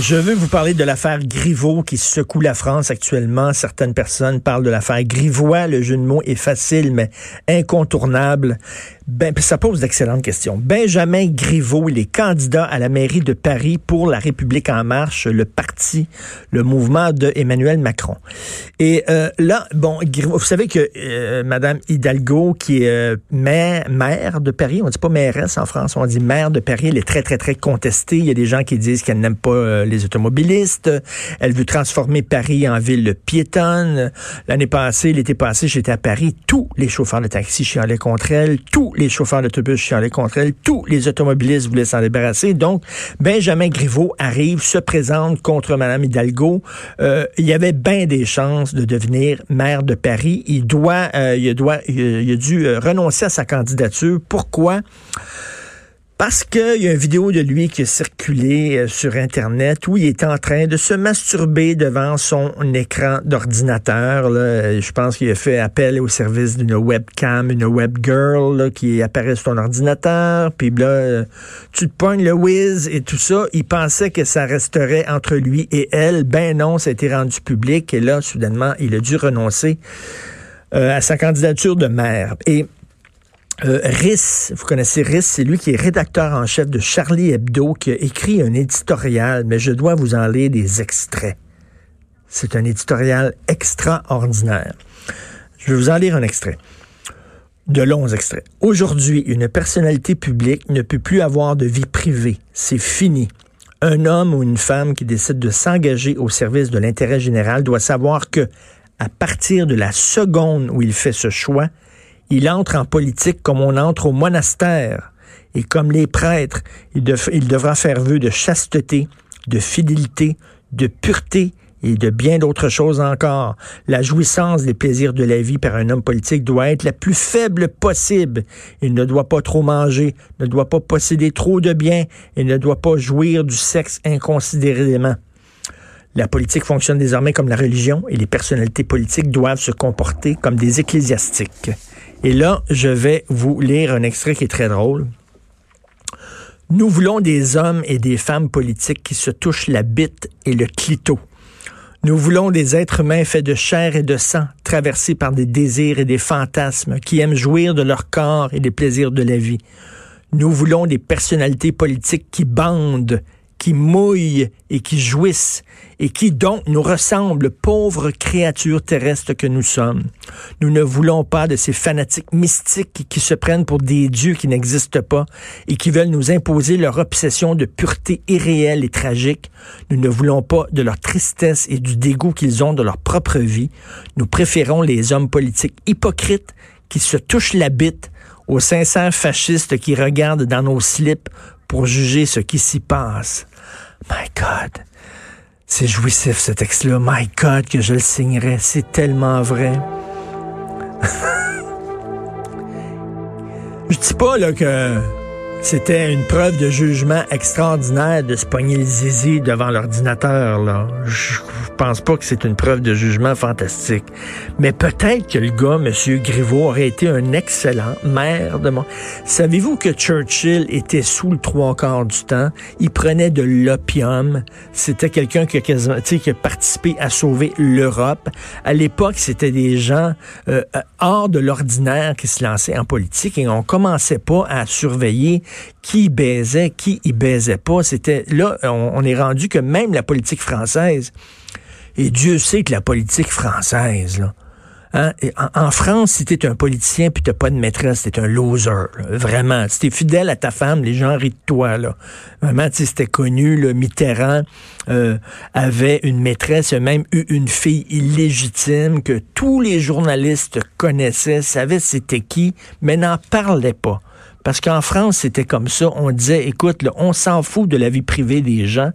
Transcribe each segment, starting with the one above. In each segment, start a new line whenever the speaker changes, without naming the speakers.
Je veux vous parler de l'affaire Griveaux qui secoue la France actuellement. Certaines personnes parlent de l'affaire Grivois. Le jeu de mots est facile, mais incontournable. Ben, ça pose d'excellentes questions. Benjamin Griveaux, il est candidat à la mairie de Paris pour La République en marche, le parti, le mouvement de Emmanuel Macron. Et euh, là, bon, vous savez que euh, Madame Hidalgo, qui est euh, maire, maire de Paris, on dit pas mairesse en France, on dit maire de Paris, elle est très, très, très contestée. Il y a des gens qui disent qu'elle n'aime pas les automobilistes. Elle veut transformer Paris en ville piétonne. L'année passée, l'été passé, j'étais à Paris. Tous les chauffeurs de taxi chialaient contre elle. Tous les chauffeurs d'autobus chialaient contre elle, tous les automobilistes voulaient s'en débarrasser. Donc, Benjamin Griveaux arrive, se présente contre Mme Hidalgo. Euh, il y avait bien des chances de devenir maire de Paris. Il doit, euh, il doit, il a dû euh, renoncer à sa candidature. Pourquoi? Parce qu'il y a une vidéo de lui qui a circulé euh, sur Internet où il est en train de se masturber devant son écran d'ordinateur. Je pense qu'il a fait appel au service d'une webcam, une webgirl qui apparaît sur ton ordinateur. Puis là, euh, tu te pognes le whiz et tout ça. Il pensait que ça resterait entre lui et elle. Ben non, ça a été rendu public. Et là, soudainement, il a dû renoncer euh, à sa candidature de maire. Et euh, Riss, vous connaissez Riss, c'est lui qui est rédacteur en chef de Charlie Hebdo, qui a écrit un éditorial, mais je dois vous en lire des extraits. C'est un éditorial extraordinaire. Je vais vous en lire un extrait. De longs extraits. Aujourd'hui, une personnalité publique ne peut plus avoir de vie privée. C'est fini. Un homme ou une femme qui décide de s'engager au service de l'intérêt général doit savoir que, à partir de la seconde où il fait ce choix, il entre en politique comme on entre au monastère. Et comme les prêtres, il, devra faire vœu de chasteté, de fidélité, de pureté et de bien d'autres choses encore. La jouissance des plaisirs de la vie par un homme politique doit être la plus faible possible. Il ne doit pas trop manger, ne doit pas posséder trop de biens et ne doit pas jouir du sexe inconsidérément. La politique fonctionne désormais comme la religion et les personnalités politiques doivent se comporter comme des ecclésiastiques. Et là, je vais vous lire un extrait qui est très drôle. Nous voulons des hommes et des femmes politiques qui se touchent la bite et le clito. Nous voulons des êtres humains faits de chair et de sang, traversés par des désirs et des fantasmes, qui aiment jouir de leur corps et des plaisirs de la vie. Nous voulons des personnalités politiques qui bandent qui mouillent et qui jouissent et qui donc nous ressemblent, pauvres créatures terrestres que nous sommes. Nous ne voulons pas de ces fanatiques mystiques qui se prennent pour des dieux qui n'existent pas et qui veulent nous imposer leur obsession de pureté irréelle et tragique. Nous ne voulons pas de leur tristesse et du dégoût qu'ils ont de leur propre vie. Nous préférons les hommes politiques hypocrites qui se touchent la bite aux sincères fascistes qui regardent dans nos slips pour juger ce qui s'y passe. My God. C'est jouissif ce texte-là. My God, que je le signerais. C'est tellement vrai. je dis pas là que c'était une preuve de jugement extraordinaire de se pogner le zizi devant l'ordinateur. Là. Je pense pas que c'est une preuve de jugement fantastique. Mais peut-être que le gars, M. Griveaux, aurait été un excellent maire de mon... Savez-vous que Churchill était sous le trois quarts du temps? Il prenait de l'opium. C'était quelqu'un qui, qui a participé à sauver l'Europe. À l'époque, c'était des gens euh, hors de l'ordinaire qui se lançaient en politique et on commençait pas à surveiller qui baisait, qui y baisait pas. C'était là, on, est rendu que même la politique française, et Dieu sait que la politique française, là, Hein? en, France, si t'es un politicien puis t'as pas de maîtresse, t'es un loser. Vraiment. Si t'es fidèle à ta femme, les gens rient de toi. Là. Vraiment, c'était connu. le Mitterrand euh, avait une maîtresse, même eu une fille illégitime que tous les journalistes connaissaient, savaient c'était qui, mais n'en parlaient pas Parce qu'en France, c'était comme ça. On disait, écoute, on s'en fout de la vie privée des gens.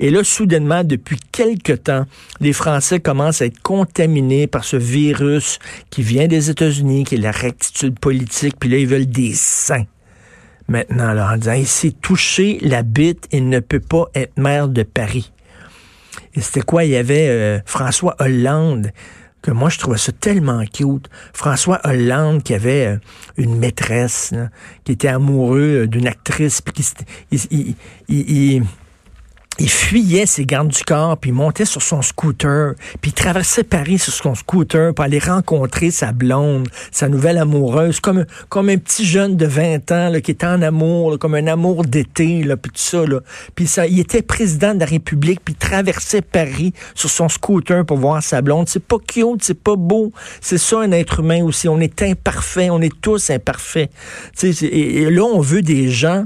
Et là, soudainement, depuis quelque temps, les Français commencent à être contaminés par ce virus qui vient des États-Unis, qui est la rectitude politique. Puis là, ils veulent des saints maintenant, là, en disant, il s'est touché la bite, il ne peut pas être maire de Paris. Et c'était quoi? Il y avait euh, François Hollande, que moi, je trouvais ça tellement cute. François Hollande, qui avait euh, une maîtresse, qui était amoureux euh, d'une actrice, puis qui, il, il fuyait ses gardes du corps, puis il montait sur son scooter, puis il traversait Paris sur son scooter pour aller rencontrer sa blonde, sa nouvelle amoureuse, comme, comme un petit jeune de 20 ans là, qui était en amour, comme un amour d'été, là, puis tout ça. Là. Puis ça, il était président de la République, puis il traversait Paris sur son scooter pour voir sa blonde. C'est pas cute, c'est pas beau. C'est ça un être humain aussi. On est imparfait, on est tous imparfaits. Et, et là, on veut des gens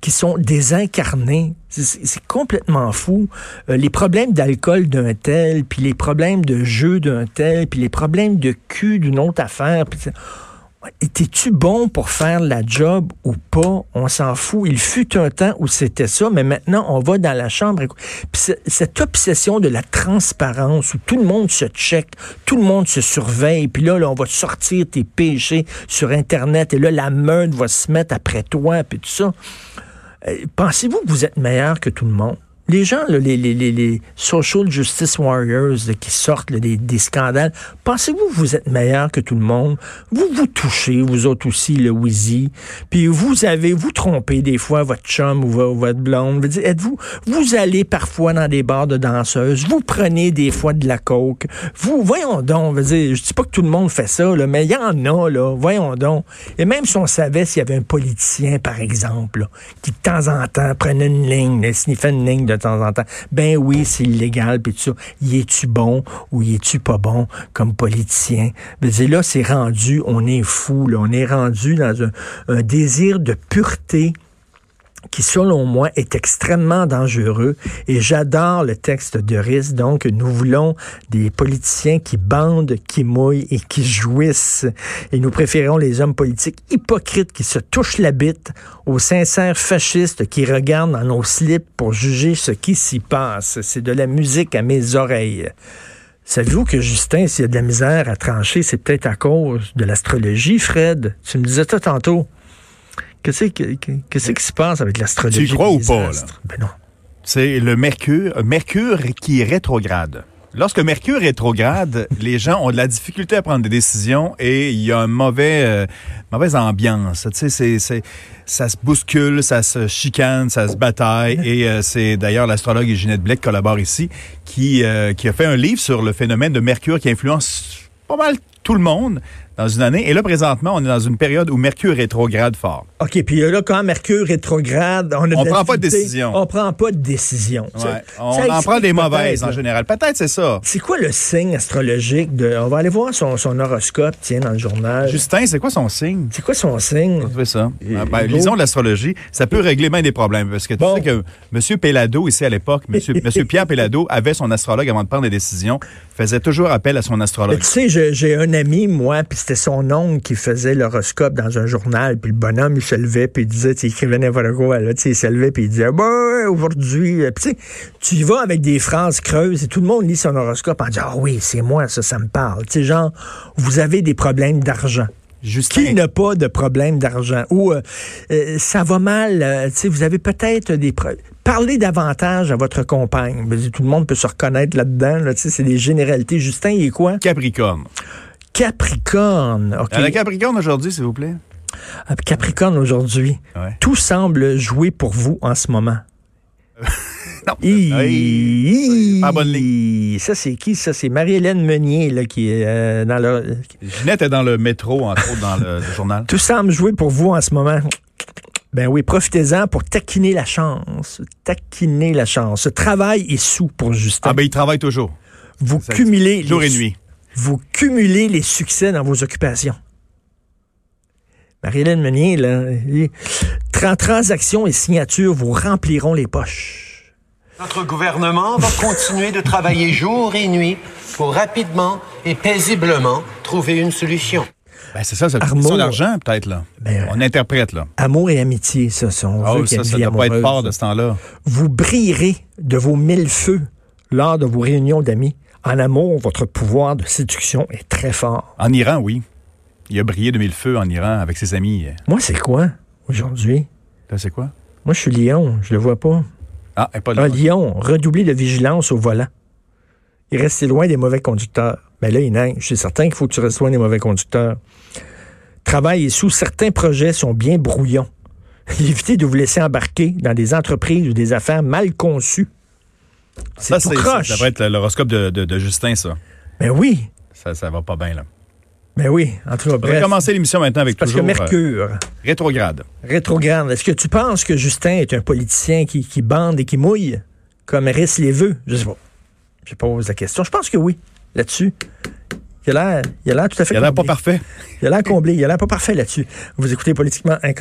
qui sont désincarnés. C'est complètement fou. Euh, les problèmes d'alcool d'un tel, puis les problèmes de jeu d'un tel, puis les problèmes de cul d'une autre affaire. Étais-tu bon pour faire la job ou pas? On s'en fout. Il fut un temps où c'était ça, mais maintenant, on va dans la chambre. Puis cette obsession de la transparence où tout le monde se check, tout le monde se surveille, puis là, là, on va sortir tes péchés sur Internet, et là, la meute va se mettre après toi, puis tout ça. Euh, pensez-vous que vous êtes meilleur que tout le monde? Les gens, les, les, les, social justice warriors qui sortent des, scandales, pensez-vous que vous êtes meilleur que tout le monde? Vous vous touchez, vous autres aussi, le Wheezy. Puis vous avez, vous trompez des fois votre chum ou votre blonde. Êtes-vous, vous allez parfois dans des bars de danseuses, vous prenez des fois de la coke. Vous, voyons donc, je dire, je dis pas que tout le monde fait ça, là, mais il y en a, là, voyons donc. Et même si on savait s'il y avait un politicien, par exemple, qui de temps en temps prenait une ligne, sniffait une ligne de temps en temps. Ben oui, c'est illégal, puis tout ça. Y es-tu bon ou y es-tu pas bon comme politicien? Ben, là, c'est rendu, on est fou, là. On est rendu dans un désir de pureté qui, selon moi, est extrêmement dangereux. Et j'adore le texte de Riz. Donc, nous voulons des politiciens qui bandent, qui mouillent et qui jouissent. Et nous préférons les hommes politiques hypocrites qui se touchent la bite aux sincères fascistes qui regardent dans nos slips pour juger ce qui s'y passe. C'est de la musique à mes oreilles. Savez-vous que Justin, s'il y a de la misère à trancher, c'est peut-être à cause de l'astrologie, Fred? Tu me disais ça tantôt. Qu'est-ce qui se passe avec l'astrologie?
Tu crois ou pas? Là?
Ben non.
C'est le Mercure, Mercure qui est rétrograde. Lorsque Mercure est rétrograde, les gens ont de la difficulté à prendre des décisions et il y a une mauvais, euh, mauvaise ambiance. Tu sais, c'est, ça se bouscule, ça se chicane, ça se bataille. Et euh, c'est d'ailleurs l'astrologue Ginette Blake collabore ici qui, euh, qui a fait un livre sur le phénomène de Mercure qui influence pas mal tout le monde dans une année. Et là, présentement, on est dans une période où Mercure rétrograde fort.
OK, puis là, quand Mercure rétrograde, on
ne prend pas de décision.
On prend pas de décision.
On en prend des mauvaises en général. Peut-être c'est ça.
C'est quoi le signe astrologique de... On va aller voir son, horoscope, tiens, dans le journal.
Justin, c'est quoi son signe?
C'est quoi son signe?
On ça. Ah, ben, lisons l'astrologie. Ça peut régler bien des problèmes. Parce que tu sais que M. Pellado, ici à l'époque, M. Monsieur, Pierre Pellado avait son astrologue avant de prendre des décisions, faisait toujours appel à son astrologue.
tu sais, j'ai un ami, moi, puis c'était son oncle qui faisait l'horoscope dans un journal, puis le bonhomme, il se levait, puis il disait, il écrivait n'importe quoi, là, il se levait, puis il disait, bah, aujourd'hui, puis tu y vas avec des phrases creuses, et tout le monde lit son horoscope en disant, ah oui, c'est moi, ça, ça me parle. Tu sais, genre, vous avez des problèmes d'argent. Qui n'a pas de problème d'argent? Ou euh, euh, ça va mal, euh, sais, vous avez peut-être des problèmes. Parlez davantage à votre compagne. Tout le monde peut se reconnaître là-dedans. Là, c'est des généralités. Justin, il est quoi?
Capricorne.
Capricorne. OK.
la Capricorne aujourd'hui, s'il vous plaît.
Ah, Capricorne aujourd'hui. Tout semble jouer pour vous en ce moment.
non.
pas bonne ligne. Ça, c'est qui? Ça, c'est Marie-Hélène Meunier là, qui est euh, dans le.
Ginette est dans le métro, entre autres, dans le, journal.
Tout semble jouer pour vous en ce moment. Ben oui, profitez-en pour taquiner la chance. Taquiner la chance. Ce travail est sous pour Justin.
Ah ben il travaille toujours.
Vous cumulez
jour et nuit
vous cumulez les succès dans vos occupations. Marie-Hélène Meunier, là, transactions et signatures vous rempliront les poches.
Notre gouvernement va continuer de travailler jour et nuit pour rapidement et paisiblement trouver une solution.
Ben, c'est ça, c'est question d'argent, peut-être, là.
Ben,
On interprète, là.
Amour et amitié, ça, ça, on
Ah
veut
ça, ça doit pas être
amoureuse.
fort de ce temps-là.
Vous brillerez de vos mille feux lors de vos réunions d'amis. En amour, votre pouvoir de séduction est très fort.
En Iran, oui. Il a brillé de mille feux en Iran avec ses amis.
Moi, c'est quoi aujourd'hui?
Là, c'est quoi?
Moi, je suis Lyon, je le vois pas.
Ah, est pas là.
Ah, Lyon, redoubler de vigilance au volant. Et rester loin des mauvais conducteurs. Mais là, il neige. C'est certain qu'il faut que tu restes loin des mauvais conducteurs. Travail et sous certains projets sont bien brouillons. Évitez de vous laisser embarquer dans des entreprises ou des affaires mal conçues. C'est
ça,
tout croche.
ça va être l'horoscope de, de- de Justin, ça.
Mais oui,
ça. Ça va pas bien, là.
mais oui. En tout cas,
On va commencer l'émission maintenant avec
Parce que
toujours euh,
Mercure,
rétrograde.
rétrograde, est-ce que tu penses que Justin est un politicien qui, qui bande et qui mouille, comme Risse les veut? Je sais pas. Je pose la question. Je pense que oui, là-dessus. Il a l'air, tout à fait
Il a l'air pas parfait.
Il a l'air comblé. Il a l'air pas parfait là-dessus. Vous écoutez politiquement incorrect.